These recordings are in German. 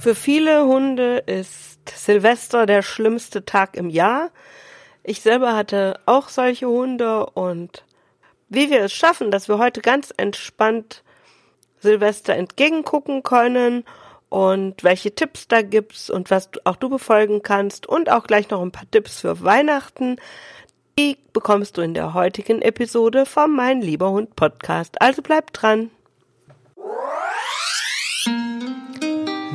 Für viele Hunde ist Silvester der schlimmste Tag im Jahr. Ich selber hatte auch solche Hunde und wie wir es schaffen, dass wir heute ganz entspannt Silvester entgegengucken können und welche Tipps da gibt's und was auch du befolgen kannst und auch gleich noch ein paar Tipps für Weihnachten, die bekommst du in der heutigen Episode vom Mein lieber Hund Podcast. Also bleib dran.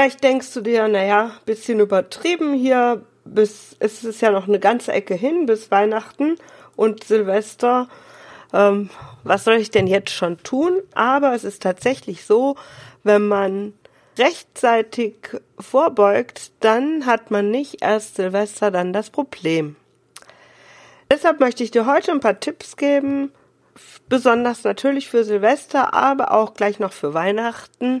Vielleicht denkst du dir, naja, bisschen übertrieben hier, bis es ist ja noch eine ganze Ecke hin bis Weihnachten und Silvester. Ähm, was soll ich denn jetzt schon tun? Aber es ist tatsächlich so, wenn man rechtzeitig vorbeugt, dann hat man nicht erst Silvester dann das Problem. Deshalb möchte ich dir heute ein paar Tipps geben, besonders natürlich für Silvester, aber auch gleich noch für Weihnachten,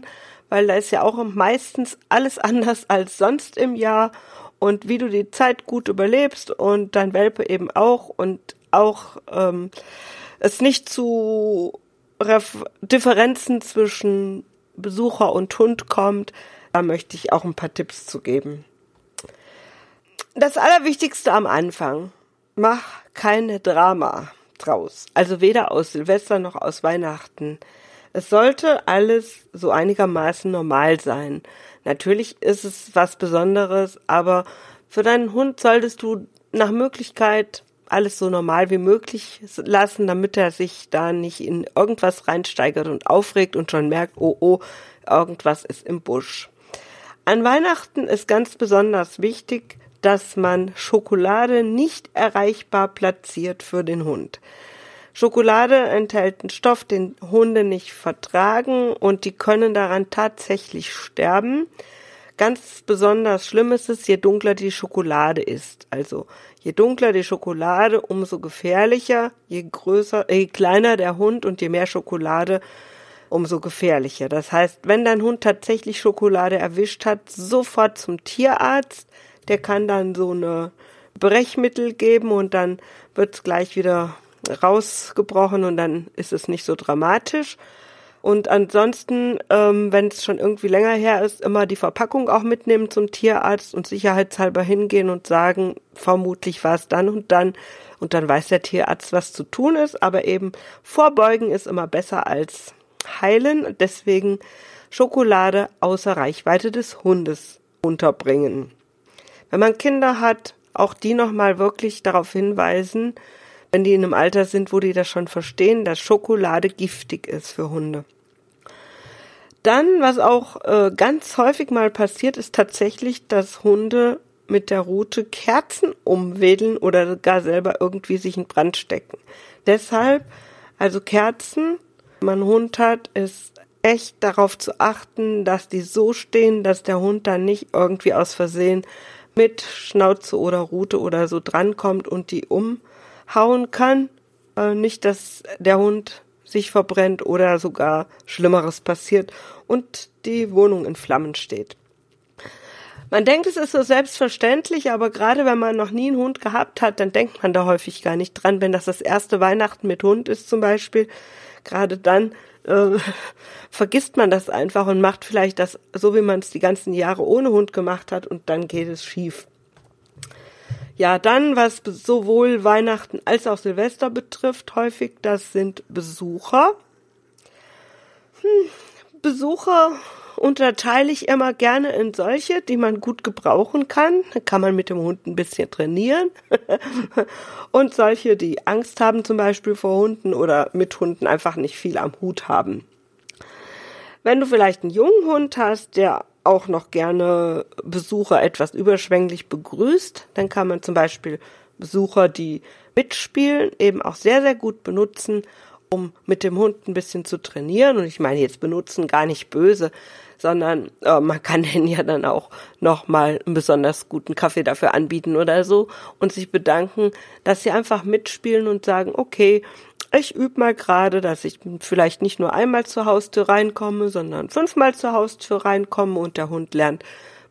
weil da ist ja auch meistens alles anders als sonst im Jahr und wie du die Zeit gut überlebst und dein Welpe eben auch und auch ähm, es nicht zu Ref Differenzen zwischen Besucher und Hund kommt, da möchte ich auch ein paar Tipps zu geben. Das Allerwichtigste am Anfang, mach keine Drama draus. Also weder aus Silvester noch aus Weihnachten. Es sollte alles so einigermaßen normal sein. Natürlich ist es was Besonderes, aber für deinen Hund solltest du nach Möglichkeit alles so normal wie möglich lassen, damit er sich da nicht in irgendwas reinsteigert und aufregt und schon merkt, oh oh, irgendwas ist im Busch. An Weihnachten ist ganz besonders wichtig, dass man Schokolade nicht erreichbar platziert für den Hund. Schokolade enthält einen Stoff, den Hunde nicht vertragen und die können daran tatsächlich sterben. Ganz besonders schlimm ist es, je dunkler die Schokolade ist. Also je dunkler die Schokolade, umso gefährlicher. Je größer, je kleiner der Hund und je mehr Schokolade, umso gefährlicher. Das heißt, wenn dein Hund tatsächlich Schokolade erwischt hat, sofort zum Tierarzt. Der kann dann so eine Brechmittel geben und dann wird's gleich wieder rausgebrochen und dann ist es nicht so dramatisch. Und ansonsten, ähm, wenn es schon irgendwie länger her ist, immer die Verpackung auch mitnehmen zum Tierarzt und sicherheitshalber hingehen und sagen, vermutlich war es dann und dann. Und dann weiß der Tierarzt, was zu tun ist. Aber eben vorbeugen ist immer besser als heilen. Deswegen Schokolade außer Reichweite des Hundes unterbringen. Wenn man Kinder hat, auch die nochmal wirklich darauf hinweisen, wenn die in einem Alter sind, wo die das schon verstehen, dass Schokolade giftig ist für Hunde. Dann, was auch äh, ganz häufig mal passiert, ist tatsächlich, dass Hunde mit der Rute Kerzen umwedeln oder gar selber irgendwie sich in Brand stecken. Deshalb, also Kerzen, wenn man einen Hund hat, ist echt darauf zu achten, dass die so stehen, dass der Hund dann nicht irgendwie aus Versehen mit Schnauze oder Rute oder so drankommt und die um hauen kann. Äh, nicht, dass der Hund sich verbrennt oder sogar Schlimmeres passiert und die Wohnung in Flammen steht. Man denkt, es ist so selbstverständlich, aber gerade wenn man noch nie einen Hund gehabt hat, dann denkt man da häufig gar nicht dran. Wenn das das erste Weihnachten mit Hund ist zum Beispiel, gerade dann äh, vergisst man das einfach und macht vielleicht das so, wie man es die ganzen Jahre ohne Hund gemacht hat und dann geht es schief. Ja, dann, was sowohl Weihnachten als auch Silvester betrifft, häufig, das sind Besucher. Hm, Besucher unterteile ich immer gerne in solche, die man gut gebrauchen kann. Da kann man mit dem Hund ein bisschen trainieren. Und solche, die Angst haben zum Beispiel vor Hunden oder mit Hunden einfach nicht viel am Hut haben. Wenn du vielleicht einen jungen Hund hast, der auch noch gerne Besucher etwas überschwänglich begrüßt. Dann kann man zum Beispiel Besucher, die mitspielen, eben auch sehr, sehr gut benutzen, um mit dem Hund ein bisschen zu trainieren. Und ich meine jetzt benutzen gar nicht böse, sondern äh, man kann denen ja dann auch nochmal einen besonders guten Kaffee dafür anbieten oder so und sich bedanken, dass sie einfach mitspielen und sagen, okay, ich übe mal gerade, dass ich vielleicht nicht nur einmal zur Haustür reinkomme, sondern fünfmal zur Haustür reinkomme und der Hund lernt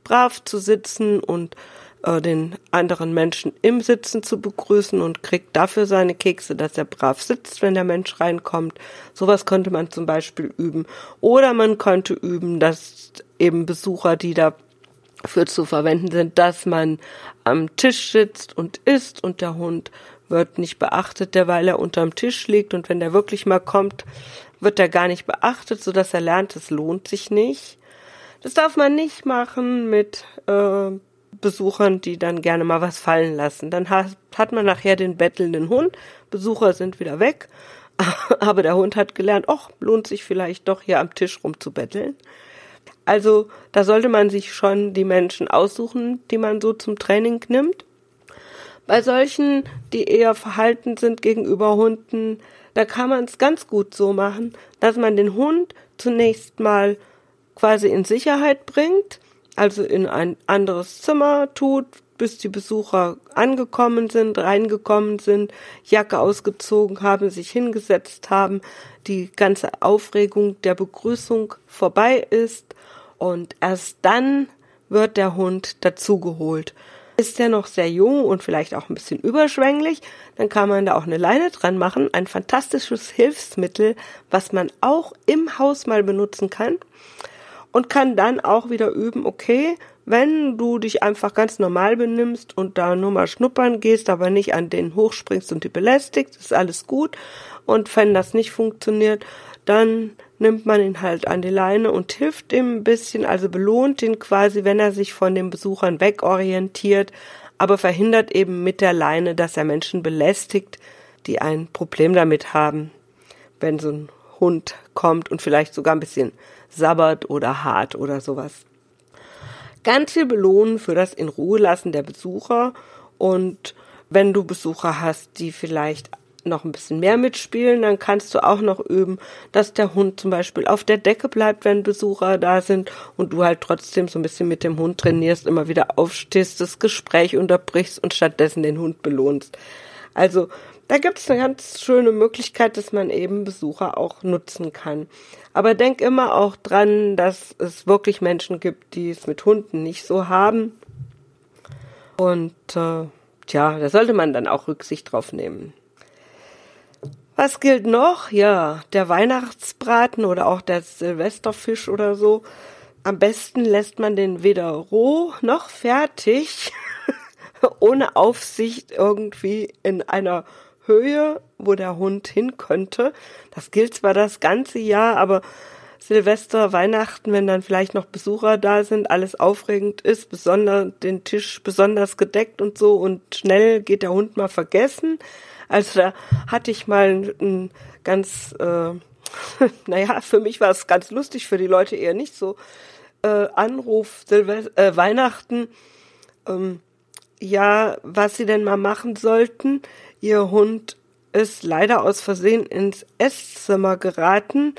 brav zu sitzen und äh, den anderen Menschen im Sitzen zu begrüßen und kriegt dafür seine Kekse, dass er brav sitzt, wenn der Mensch reinkommt. Sowas könnte man zum Beispiel üben. Oder man könnte üben, dass eben Besucher, die dafür zu verwenden sind, dass man am Tisch sitzt und isst und der Hund wird nicht beachtet, derweil er unterm Tisch liegt und wenn der wirklich mal kommt, wird er gar nicht beachtet, so dass er lernt, es lohnt sich nicht. Das darf man nicht machen mit äh, Besuchern, die dann gerne mal was fallen lassen. Dann hat, hat man nachher den bettelnden Hund, Besucher sind wieder weg, aber der Hund hat gelernt, ach, lohnt sich vielleicht doch hier am Tisch rumzubetteln. Also da sollte man sich schon die Menschen aussuchen, die man so zum Training nimmt. Bei solchen, die eher verhalten sind gegenüber Hunden, da kann man es ganz gut so machen, dass man den Hund zunächst mal quasi in Sicherheit bringt, also in ein anderes Zimmer tut, bis die Besucher angekommen sind, reingekommen sind, Jacke ausgezogen haben, sich hingesetzt haben, die ganze Aufregung der Begrüßung vorbei ist und erst dann wird der Hund dazugeholt. Ist er noch sehr jung und vielleicht auch ein bisschen überschwänglich, dann kann man da auch eine Leine dran machen. Ein fantastisches Hilfsmittel, was man auch im Haus mal benutzen kann und kann dann auch wieder üben, okay, wenn du dich einfach ganz normal benimmst und da nur mal schnuppern gehst, aber nicht an den hochspringst und die belästigst, ist alles gut. Und wenn das nicht funktioniert, dann nimmt man ihn halt an die Leine und hilft ihm ein bisschen, also belohnt ihn quasi, wenn er sich von den Besuchern wegorientiert, aber verhindert eben mit der Leine, dass er Menschen belästigt, die ein Problem damit haben, wenn so ein Hund kommt und vielleicht sogar ein bisschen sabbert oder hart oder sowas. Ganz viel belohnen für das in Ruhe lassen der Besucher und wenn du Besucher hast, die vielleicht noch ein bisschen mehr mitspielen, dann kannst du auch noch üben, dass der Hund zum Beispiel auf der Decke bleibt, wenn Besucher da sind und du halt trotzdem so ein bisschen mit dem Hund trainierst, immer wieder aufstehst, das Gespräch unterbrichst und stattdessen den Hund belohnst. Also da gibt es eine ganz schöne Möglichkeit, dass man eben Besucher auch nutzen kann. Aber denk immer auch dran, dass es wirklich Menschen gibt, die es mit Hunden nicht so haben. Und äh, tja, da sollte man dann auch Rücksicht drauf nehmen. Was gilt noch? Ja, der Weihnachtsbraten oder auch der Silvesterfisch oder so. Am besten lässt man den weder roh noch fertig, ohne Aufsicht irgendwie in einer Höhe, wo der Hund hin könnte. Das gilt zwar das ganze Jahr, aber Silvester, Weihnachten, wenn dann vielleicht noch Besucher da sind, alles aufregend ist, besonders den Tisch besonders gedeckt und so und schnell geht der Hund mal vergessen. Also da hatte ich mal ein ganz, äh, naja, für mich war es ganz lustig, für die Leute eher nicht so. Äh, Anruf Silvester, äh, Weihnachten, ähm, ja, was sie denn mal machen sollten. Ihr Hund ist leider aus Versehen ins Esszimmer geraten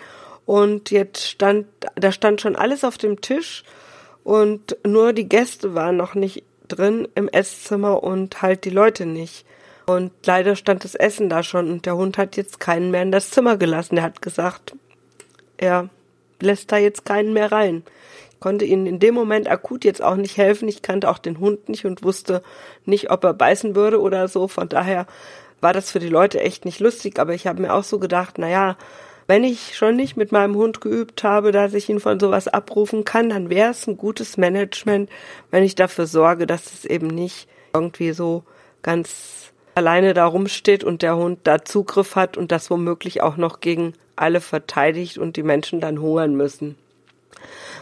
und jetzt stand, da stand schon alles auf dem Tisch und nur die Gäste waren noch nicht drin im Esszimmer und halt die Leute nicht. Und leider stand das Essen da schon und der Hund hat jetzt keinen mehr in das Zimmer gelassen. Er hat gesagt, er lässt da jetzt keinen mehr rein konnte ihnen in dem Moment akut jetzt auch nicht helfen. Ich kannte auch den Hund nicht und wusste nicht, ob er beißen würde oder so. Von daher war das für die Leute echt nicht lustig. Aber ich habe mir auch so gedacht, na ja, wenn ich schon nicht mit meinem Hund geübt habe, dass ich ihn von sowas abrufen kann, dann wäre es ein gutes Management, wenn ich dafür sorge, dass es eben nicht irgendwie so ganz alleine da rumsteht und der Hund da Zugriff hat und das womöglich auch noch gegen alle verteidigt und die Menschen dann hungern müssen.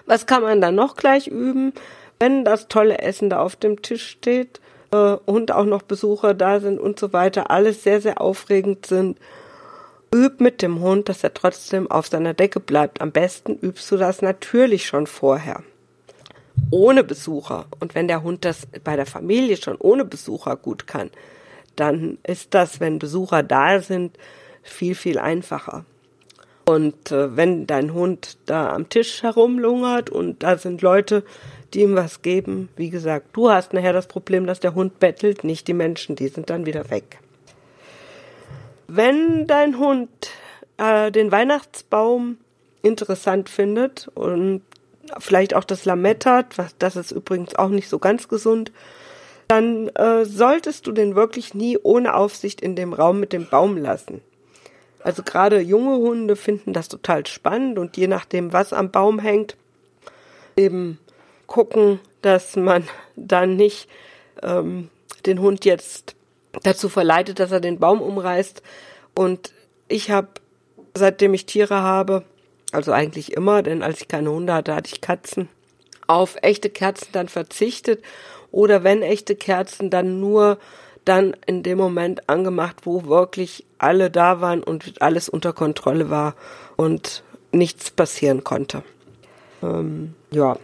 Was kann man dann noch gleich üben, wenn das tolle Essen da auf dem Tisch steht äh, und auch noch Besucher da sind und so weiter, alles sehr, sehr aufregend sind. Üb mit dem Hund, dass er trotzdem auf seiner Decke bleibt. Am besten übst du das natürlich schon vorher. Ohne Besucher. Und wenn der Hund das bei der Familie schon ohne Besucher gut kann, dann ist das, wenn Besucher da sind, viel, viel einfacher. Und äh, wenn dein Hund da am Tisch herumlungert und da sind Leute, die ihm was geben, wie gesagt, du hast nachher das Problem, dass der Hund bettelt, nicht die Menschen, die sind dann wieder weg. Wenn dein Hund äh, den Weihnachtsbaum interessant findet und vielleicht auch das Lametta, was das ist übrigens auch nicht so ganz gesund, dann äh, solltest du den wirklich nie ohne Aufsicht in dem Raum mit dem Baum lassen. Also gerade junge Hunde finden das total spannend und je nachdem, was am Baum hängt, eben gucken, dass man dann nicht ähm, den Hund jetzt dazu verleitet, dass er den Baum umreißt. Und ich habe, seitdem ich Tiere habe, also eigentlich immer, denn als ich keine Hunde hatte, hatte ich Katzen, auf echte Kerzen dann verzichtet oder wenn echte Kerzen dann nur dann in dem Moment angemacht, wo wirklich alle da waren und alles unter Kontrolle war und nichts passieren konnte. Ähm, ja,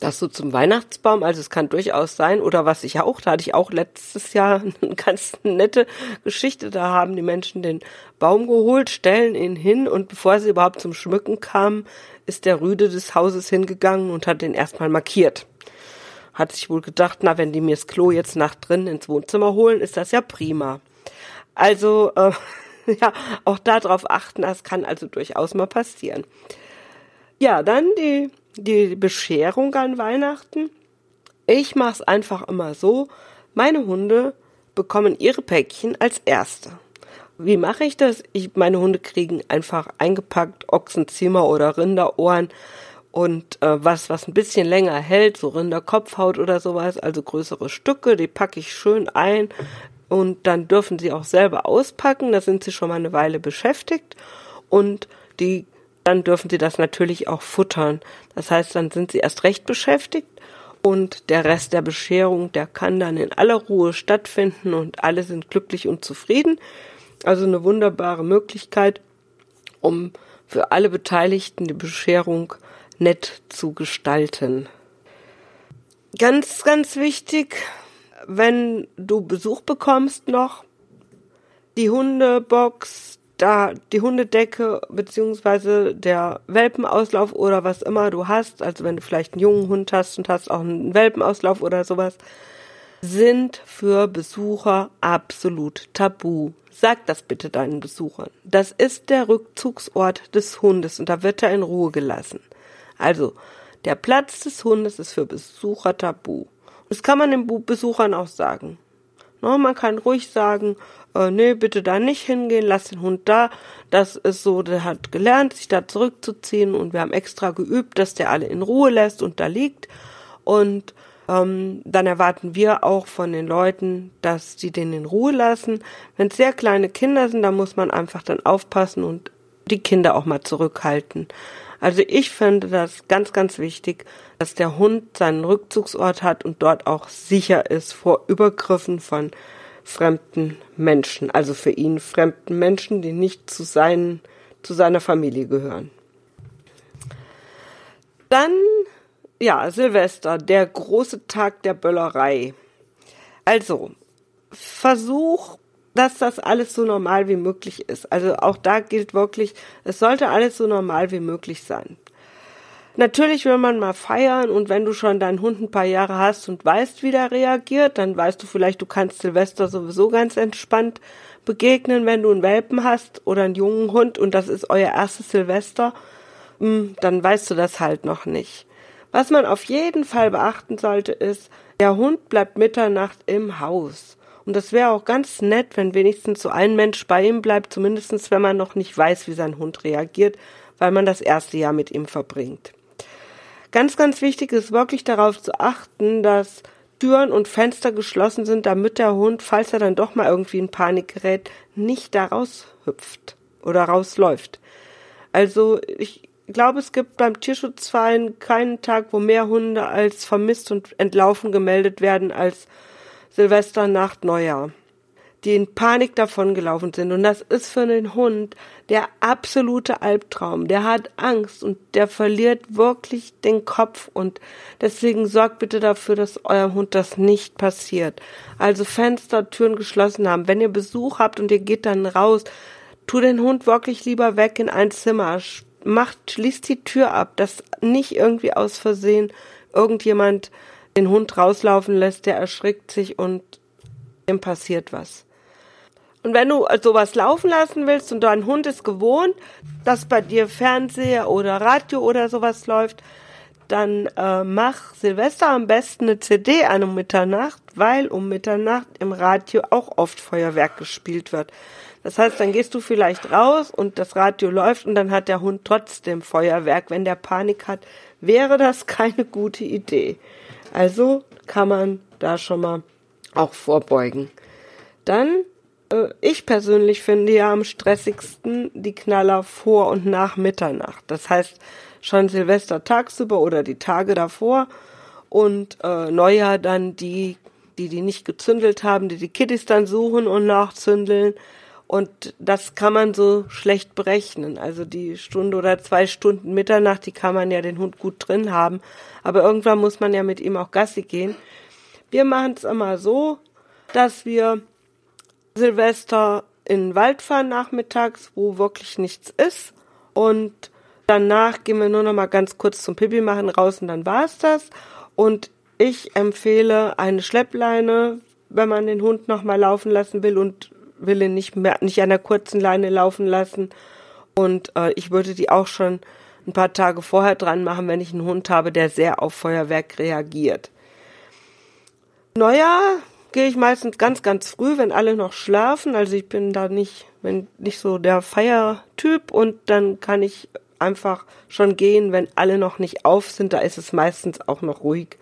das so zum Weihnachtsbaum, also es kann durchaus sein, oder was ich auch, da hatte ich auch letztes Jahr eine ganz nette Geschichte, da haben die Menschen den Baum geholt, stellen ihn hin und bevor sie überhaupt zum Schmücken kamen, ist der Rüde des Hauses hingegangen und hat den erstmal markiert hat sich wohl gedacht, na, wenn die mir das Klo jetzt nach drin ins Wohnzimmer holen, ist das ja prima. Also, äh, ja, auch darauf achten, das kann also durchaus mal passieren. Ja, dann die, die Bescherung an Weihnachten. Ich mache es einfach immer so, meine Hunde bekommen ihre Päckchen als erste. Wie mache ich das? Ich, meine Hunde kriegen einfach eingepackt Ochsenzimmer oder Rinderohren und äh, was, was ein bisschen länger hält, so Rinderkopfhaut oder sowas, also größere Stücke, die packe ich schön ein und dann dürfen sie auch selber auspacken, da sind sie schon mal eine Weile beschäftigt und die dann dürfen sie das natürlich auch futtern. Das heißt, dann sind sie erst recht beschäftigt und der Rest der Bescherung, der kann dann in aller Ruhe stattfinden und alle sind glücklich und zufrieden. Also eine wunderbare Möglichkeit, um für alle Beteiligten die Bescherung nett zu gestalten. Ganz, ganz wichtig, wenn du Besuch bekommst noch, die Hundebox, da die Hundedecke beziehungsweise der Welpenauslauf oder was immer du hast, also wenn du vielleicht einen jungen Hund hast und hast auch einen Welpenauslauf oder sowas, sind für Besucher absolut tabu. Sag das bitte deinen Besuchern. Das ist der Rückzugsort des Hundes und da wird er in Ruhe gelassen. Also, der Platz des Hundes ist für Besucher tabu. Das kann man den Besuchern auch sagen. No, man kann ruhig sagen, äh, nee, bitte da nicht hingehen, lass den Hund da. Das ist so, der hat gelernt, sich da zurückzuziehen und wir haben extra geübt, dass der alle in Ruhe lässt und da liegt. Und ähm, dann erwarten wir auch von den Leuten, dass sie den in Ruhe lassen. Wenn es sehr kleine Kinder sind, dann muss man einfach dann aufpassen und die Kinder auch mal zurückhalten. Also ich finde das ganz, ganz wichtig, dass der Hund seinen Rückzugsort hat und dort auch sicher ist vor Übergriffen von fremden Menschen, also für ihn fremden Menschen, die nicht zu, seinen, zu seiner Familie gehören. Dann, ja, Silvester, der große Tag der Böllerei. Also, versuch dass das alles so normal wie möglich ist. Also auch da gilt wirklich, es sollte alles so normal wie möglich sein. Natürlich will man mal feiern und wenn du schon deinen Hund ein paar Jahre hast und weißt, wie der reagiert, dann weißt du vielleicht, du kannst Silvester sowieso ganz entspannt begegnen, wenn du einen Welpen hast oder einen jungen Hund und das ist euer erstes Silvester, hm, dann weißt du das halt noch nicht. Was man auf jeden Fall beachten sollte, ist, der Hund bleibt Mitternacht im Haus. Und das wäre auch ganz nett, wenn wenigstens so ein Mensch bei ihm bleibt, zumindestens wenn man noch nicht weiß, wie sein Hund reagiert, weil man das erste Jahr mit ihm verbringt. Ganz, ganz wichtig ist wirklich darauf zu achten, dass Türen und Fenster geschlossen sind, damit der Hund, falls er dann doch mal irgendwie in Panik gerät, nicht da raushüpft oder rausläuft. Also ich glaube, es gibt beim Tierschutzverein keinen Tag, wo mehr Hunde als vermisst und entlaufen gemeldet werden als Silvesternacht, Neujahr, die in Panik davongelaufen sind. Und das ist für den Hund der absolute Albtraum. Der hat Angst und der verliert wirklich den Kopf. Und deswegen sorgt bitte dafür, dass eurem Hund das nicht passiert. Also Fenster, Türen geschlossen haben. Wenn ihr Besuch habt und ihr geht dann raus, tu den Hund wirklich lieber weg in ein Zimmer. Macht, schließt die Tür ab, dass nicht irgendwie aus Versehen irgendjemand den Hund rauslaufen lässt, der erschrickt sich und dem passiert was. Und wenn du sowas laufen lassen willst und dein Hund ist gewohnt, dass bei dir Fernseher oder Radio oder sowas läuft, dann äh, mach Silvester am besten eine CD an um Mitternacht, weil um Mitternacht im Radio auch oft Feuerwerk gespielt wird. Das heißt, dann gehst du vielleicht raus und das Radio läuft und dann hat der Hund trotzdem Feuerwerk. Wenn der Panik hat, wäre das keine gute Idee. Also kann man da schon mal auch vorbeugen. Dann äh, ich persönlich finde ja am stressigsten die Knaller vor und nach Mitternacht. Das heißt schon Silvester tagsüber oder die Tage davor und äh, Neujahr dann die, die die nicht gezündelt haben, die die Kiddies dann suchen und nachzündeln. Und das kann man so schlecht berechnen. Also die Stunde oder zwei Stunden Mitternacht, die kann man ja den Hund gut drin haben. Aber irgendwann muss man ja mit ihm auch Gassi gehen. Wir machen es immer so, dass wir Silvester in den Wald fahren nachmittags, wo wirklich nichts ist. Und danach gehen wir nur noch mal ganz kurz zum Pipi machen raus und dann war's das. Und ich empfehle eine Schleppleine, wenn man den Hund noch mal laufen lassen will und will ihn nicht mehr, nicht an der kurzen Leine laufen lassen. Und äh, ich würde die auch schon ein paar Tage vorher dran machen, wenn ich einen Hund habe, der sehr auf Feuerwerk reagiert. Neujahr gehe ich meistens ganz, ganz früh, wenn alle noch schlafen. Also ich bin da nicht, wenn nicht so der Feiertyp und dann kann ich einfach schon gehen, wenn alle noch nicht auf sind. Da ist es meistens auch noch ruhig.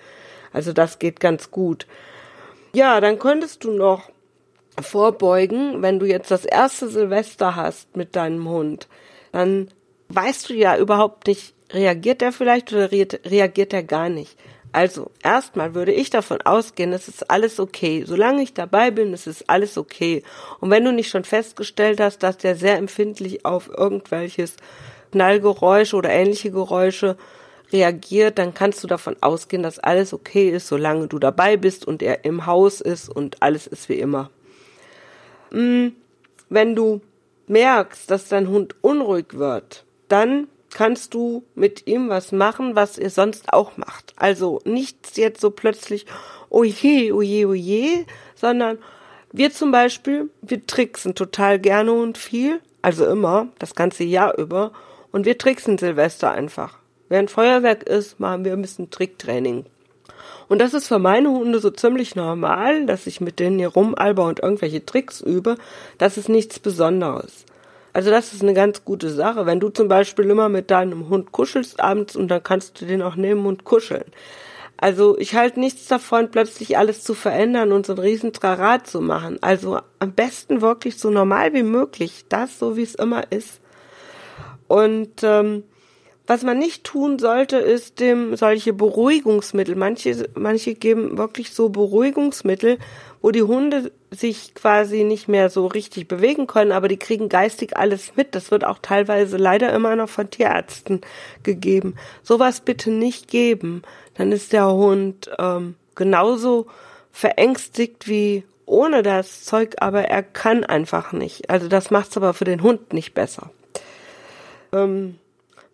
Also das geht ganz gut. Ja, dann könntest du noch vorbeugen, wenn du jetzt das erste Silvester hast mit deinem Hund. Dann weißt du ja überhaupt nicht, reagiert er vielleicht oder reagiert er gar nicht. Also erstmal würde ich davon ausgehen, es ist alles okay. Solange ich dabei bin, es ist alles okay. Und wenn du nicht schon festgestellt hast, dass der sehr empfindlich auf irgendwelches Knallgeräusche oder ähnliche Geräusche reagiert, dann kannst du davon ausgehen, dass alles okay ist, solange du dabei bist und er im Haus ist und alles ist wie immer. Hm, wenn du merkst, dass dein Hund unruhig wird, dann kannst du mit ihm was machen, was ihr sonst auch macht. Also nichts jetzt so plötzlich, oh je, oh je, oh je, sondern wir zum Beispiel, wir tricksen total gerne und viel, also immer, das ganze Jahr über, und wir tricksen Silvester einfach. Während Feuerwerk ist, machen wir ein bisschen Tricktraining. Und das ist für meine Hunde so ziemlich normal, dass ich mit denen hier rumalber und irgendwelche Tricks übe. Das ist nichts Besonderes. Also das ist eine ganz gute Sache. Wenn du zum Beispiel immer mit deinem Hund kuschelst abends und dann kannst du den auch nehmen und kuscheln. Also ich halte nichts davon, plötzlich alles zu verändern und so ein riesen Trarat zu machen. Also am besten wirklich so normal wie möglich, das so wie es immer ist. Und ähm, was man nicht tun sollte, ist dem solche Beruhigungsmittel. Manche, manche geben wirklich so Beruhigungsmittel, wo die Hunde sich quasi nicht mehr so richtig bewegen können, aber die kriegen geistig alles mit. Das wird auch teilweise leider immer noch von Tierärzten gegeben. Sowas bitte nicht geben. Dann ist der Hund ähm, genauso verängstigt wie ohne das Zeug, aber er kann einfach nicht. Also das macht's aber für den Hund nicht besser. Ähm,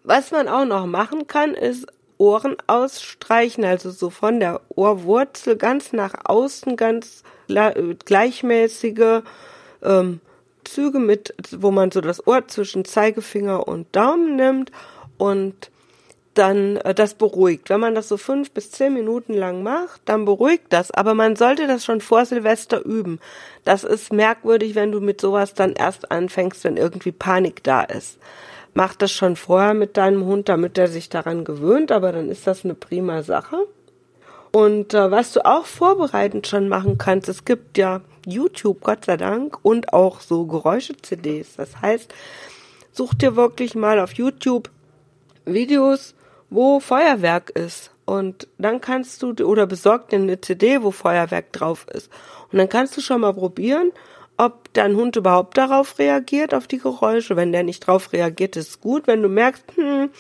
was man auch noch machen kann, ist Ohren ausstreichen, also so von der Ohrwurzel ganz nach außen, ganz gleichmäßige ähm, Züge mit, wo man so das Ohr zwischen Zeigefinger und Daumen nimmt und dann äh, das beruhigt. Wenn man das so fünf bis zehn Minuten lang macht, dann beruhigt das. Aber man sollte das schon vor Silvester üben. Das ist merkwürdig, wenn du mit sowas dann erst anfängst, wenn irgendwie Panik da ist. Mach das schon vorher mit deinem Hund, damit er sich daran gewöhnt, aber dann ist das eine prima Sache. Und äh, was du auch vorbereitend schon machen kannst, es gibt ja YouTube, Gott sei Dank, und auch so Geräusche-CDs. Das heißt, such dir wirklich mal auf YouTube Videos, wo Feuerwerk ist. Und dann kannst du, oder besorg dir eine CD, wo Feuerwerk drauf ist. Und dann kannst du schon mal probieren, ob dein Hund überhaupt darauf reagiert, auf die Geräusche. Wenn der nicht drauf reagiert, ist gut. Wenn du merkst, hm,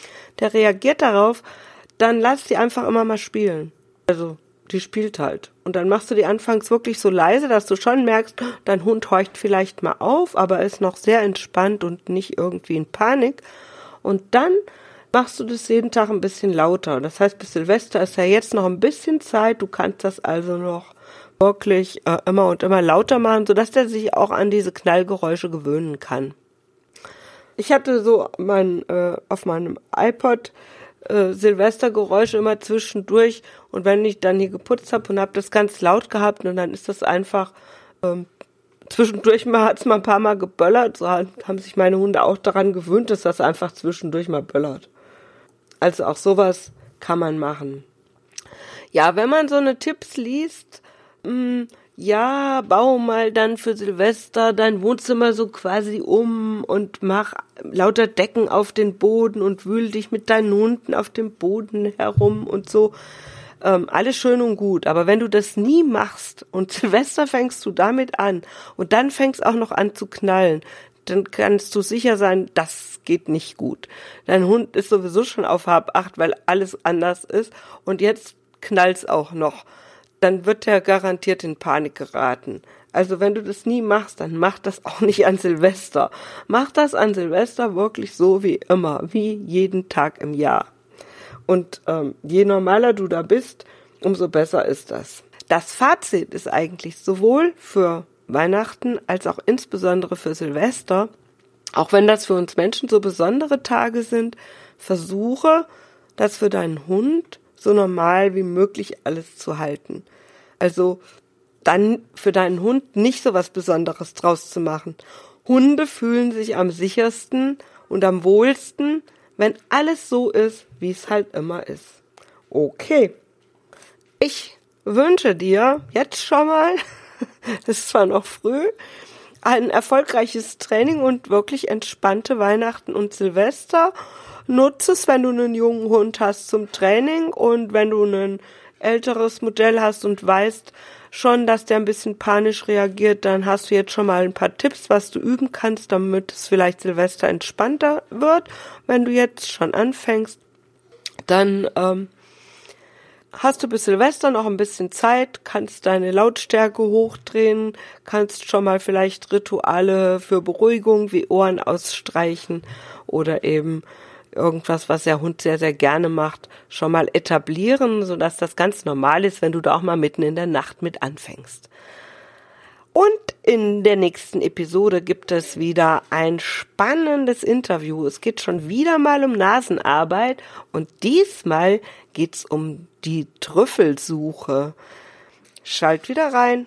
der reagiert darauf, dann lass sie einfach immer mal spielen. Also die spielt halt. Und dann machst du die anfangs wirklich so leise, dass du schon merkst, dein Hund horcht vielleicht mal auf, aber ist noch sehr entspannt und nicht irgendwie in Panik. Und dann machst du das jeden Tag ein bisschen lauter. Das heißt, bis Silvester ist ja jetzt noch ein bisschen Zeit. Du kannst das also noch wirklich äh, immer und immer lauter machen, sodass der sich auch an diese Knallgeräusche gewöhnen kann. Ich hatte so mein, äh, auf meinem iPod äh, Silvestergeräusche immer zwischendurch und wenn ich dann hier geputzt habe und habe das ganz laut gehabt und dann ist das einfach ähm, zwischendurch mal hat's mal ein paar Mal geböllert, so haben sich meine Hunde auch daran gewöhnt, dass das einfach zwischendurch mal böllert. Also auch sowas kann man machen. Ja, wenn man so eine Tipps liest, ja, bau mal dann für Silvester dein Wohnzimmer so quasi um und mach lauter Decken auf den Boden und wühl dich mit deinen Hunden auf dem Boden herum und so. Ähm, alles schön und gut, aber wenn du das nie machst und Silvester fängst du damit an und dann fängst auch noch an zu knallen, dann kannst du sicher sein, das geht nicht gut. Dein Hund ist sowieso schon auf Hab 8, weil alles anders ist und jetzt knallt's auch noch dann wird er garantiert in Panik geraten. Also wenn du das nie machst, dann mach das auch nicht an Silvester. Mach das an Silvester wirklich so wie immer, wie jeden Tag im Jahr. Und ähm, je normaler du da bist, umso besser ist das. Das Fazit ist eigentlich sowohl für Weihnachten als auch insbesondere für Silvester, auch wenn das für uns Menschen so besondere Tage sind, versuche, das für deinen Hund so normal wie möglich alles zu halten. Also dann für deinen Hund nicht so was Besonderes draus zu machen. Hunde fühlen sich am sichersten und am wohlsten, wenn alles so ist, wie es halt immer ist. Okay. Ich wünsche dir jetzt schon mal, es ist zwar noch früh, ein erfolgreiches Training und wirklich entspannte Weihnachten und Silvester nutze es, wenn du einen jungen Hund hast zum Training und wenn du ein älteres Modell hast und weißt schon, dass der ein bisschen panisch reagiert, dann hast du jetzt schon mal ein paar Tipps, was du üben kannst, damit es vielleicht Silvester entspannter wird. Wenn du jetzt schon anfängst, dann ähm, hast du bis Silvester noch ein bisschen Zeit, kannst deine Lautstärke hochdrehen, kannst schon mal vielleicht Rituale für Beruhigung wie Ohren ausstreichen oder eben irgendwas, was der Hund sehr, sehr gerne macht, schon mal etablieren, sodass das ganz normal ist, wenn du da auch mal mitten in der Nacht mit anfängst. Und in der nächsten Episode gibt es wieder ein spannendes Interview. Es geht schon wieder mal um Nasenarbeit und diesmal geht's um die Trüffelsuche. Schalt wieder rein.